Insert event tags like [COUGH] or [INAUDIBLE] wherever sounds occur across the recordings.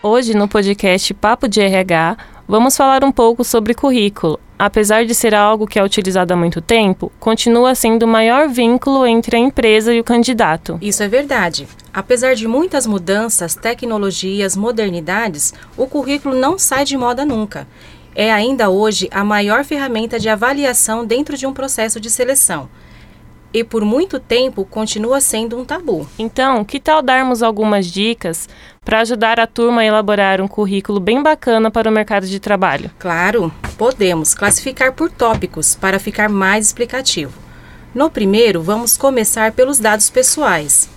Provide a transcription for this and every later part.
Hoje, no podcast Papo de RH, vamos falar um pouco sobre currículo. Apesar de ser algo que é utilizado há muito tempo, continua sendo o maior vínculo entre a empresa e o candidato. Isso é verdade. Apesar de muitas mudanças, tecnologias, modernidades, o currículo não sai de moda nunca. É ainda hoje a maior ferramenta de avaliação dentro de um processo de seleção e por muito tempo continua sendo um tabu. Então, que tal darmos algumas dicas para ajudar a turma a elaborar um currículo bem bacana para o mercado de trabalho? Claro, podemos classificar por tópicos para ficar mais explicativo. No primeiro, vamos começar pelos dados pessoais.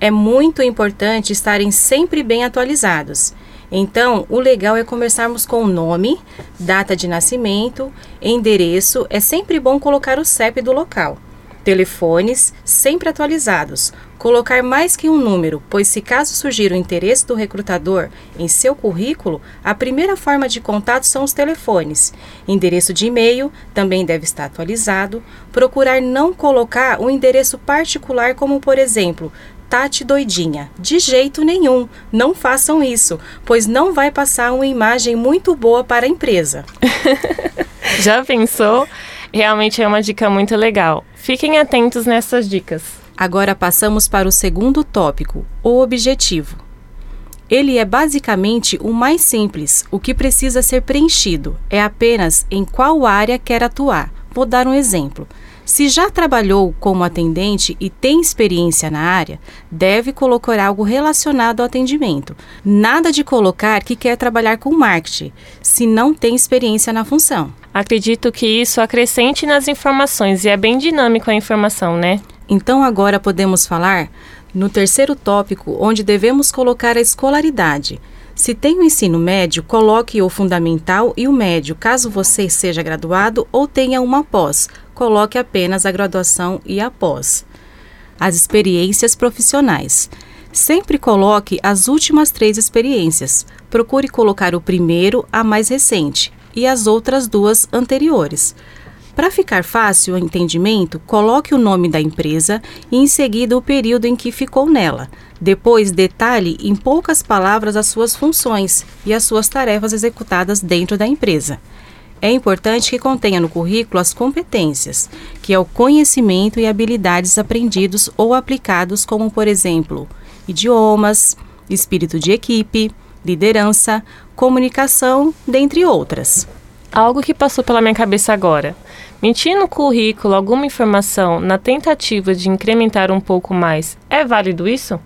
É muito importante estarem sempre bem atualizados. Então, o legal é começarmos com o nome, data de nascimento, endereço. É sempre bom colocar o CEP do local telefones sempre atualizados, colocar mais que um número, pois se caso surgir o interesse do recrutador em seu currículo, a primeira forma de contato são os telefones. Endereço de e-mail também deve estar atualizado. Procurar não colocar um endereço particular, como por exemplo, Tati doidinha. De jeito nenhum, não façam isso, pois não vai passar uma imagem muito boa para a empresa. [LAUGHS] Já pensou? Realmente é uma dica muito legal. Fiquem atentos nessas dicas. Agora passamos para o segundo tópico, o objetivo. Ele é basicamente o mais simples. O que precisa ser preenchido é apenas em qual área quer atuar. Vou dar um exemplo. Se já trabalhou como atendente e tem experiência na área, deve colocar algo relacionado ao atendimento. Nada de colocar que quer trabalhar com marketing, se não tem experiência na função. Acredito que isso acrescente nas informações e é bem dinâmico a informação, né? Então agora podemos falar no terceiro tópico, onde devemos colocar a escolaridade. Se tem o ensino médio, coloque o fundamental e o médio, caso você seja graduado ou tenha uma pós. Coloque apenas a graduação e a pós. As experiências profissionais. Sempre coloque as últimas três experiências. Procure colocar o primeiro, a mais recente e as outras duas anteriores. Para ficar fácil o entendimento, coloque o nome da empresa e em seguida o período em que ficou nela. Depois, detalhe em poucas palavras as suas funções e as suas tarefas executadas dentro da empresa. É importante que contenha no currículo as competências, que é o conhecimento e habilidades aprendidos ou aplicados, como, por exemplo, idiomas, espírito de equipe, liderança, comunicação, dentre outras. Algo que passou pela minha cabeça agora. Mentir no currículo alguma informação na tentativa de incrementar um pouco mais, é válido isso?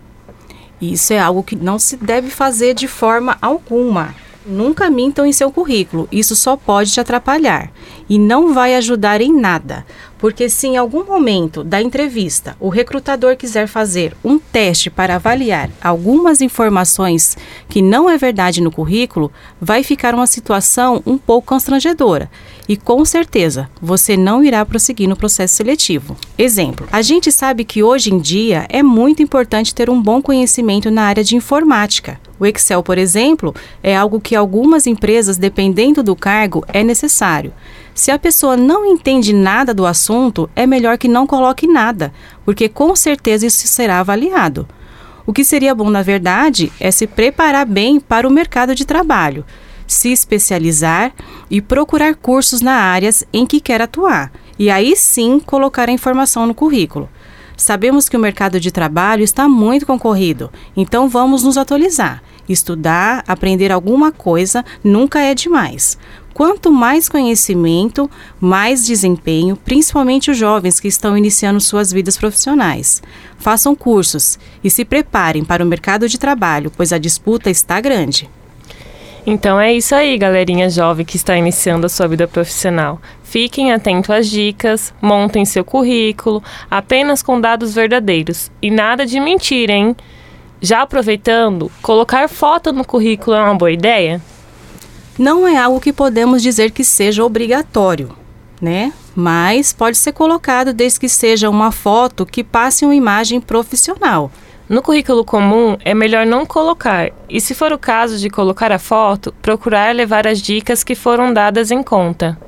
Isso é algo que não se deve fazer de forma alguma. Nunca mintam em seu currículo, isso só pode te atrapalhar e não vai ajudar em nada. Porque se em algum momento da entrevista o recrutador quiser fazer um teste para avaliar algumas informações que não é verdade no currículo, vai ficar uma situação um pouco constrangedora e com certeza você não irá prosseguir no processo seletivo. Exemplo: a gente sabe que hoje em dia é muito importante ter um bom conhecimento na área de informática. O Excel, por exemplo, é algo que algumas empresas, dependendo do cargo, é necessário. Se a pessoa não entende nada do assunto, é melhor que não coloque nada, porque com certeza isso será avaliado. O que seria bom, na verdade, é se preparar bem para o mercado de trabalho, se especializar e procurar cursos na áreas em que quer atuar, e aí sim colocar a informação no currículo. Sabemos que o mercado de trabalho está muito concorrido, então vamos nos atualizar. Estudar, aprender alguma coisa nunca é demais. Quanto mais conhecimento, mais desempenho, principalmente os jovens que estão iniciando suas vidas profissionais. Façam cursos e se preparem para o mercado de trabalho, pois a disputa está grande. Então é isso aí, galerinha jovem que está iniciando a sua vida profissional. Fiquem atentos às dicas, montem seu currículo apenas com dados verdadeiros e nada de mentira, hein? Já aproveitando, colocar foto no currículo é uma boa ideia? não é algo que podemos dizer que seja obrigatório, né? Mas pode ser colocado desde que seja uma foto que passe uma imagem profissional. No currículo comum, é melhor não colocar, e se for o caso de colocar a foto, procurar levar as dicas que foram dadas em conta.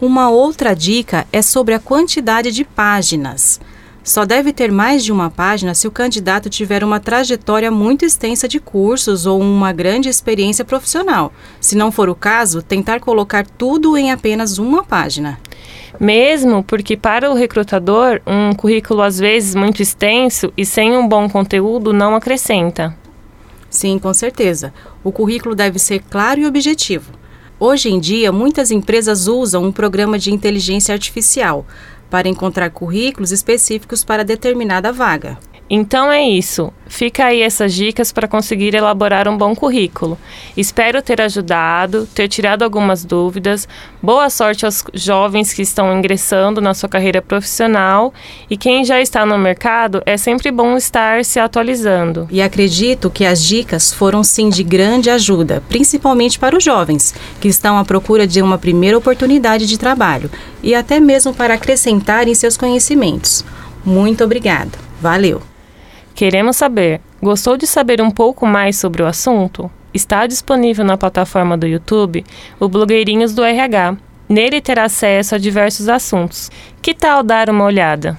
Uma outra dica é sobre a quantidade de páginas. Só deve ter mais de uma página se o candidato tiver uma trajetória muito extensa de cursos ou uma grande experiência profissional. Se não for o caso, tentar colocar tudo em apenas uma página. Mesmo porque, para o recrutador, um currículo às vezes muito extenso e sem um bom conteúdo não acrescenta. Sim, com certeza. O currículo deve ser claro e objetivo. Hoje em dia, muitas empresas usam um programa de inteligência artificial para encontrar currículos específicos para determinada vaga. Então é isso. Fica aí essas dicas para conseguir elaborar um bom currículo. Espero ter ajudado, ter tirado algumas dúvidas. Boa sorte aos jovens que estão ingressando na sua carreira profissional e quem já está no mercado, é sempre bom estar se atualizando. E acredito que as dicas foram sim de grande ajuda, principalmente para os jovens que estão à procura de uma primeira oportunidade de trabalho e até mesmo para acrescentar em seus conhecimentos. Muito obrigada. Valeu! Queremos saber: gostou de saber um pouco mais sobre o assunto? Está disponível na plataforma do YouTube o Blogueirinhos do RH. Nele terá acesso a diversos assuntos. Que tal dar uma olhada?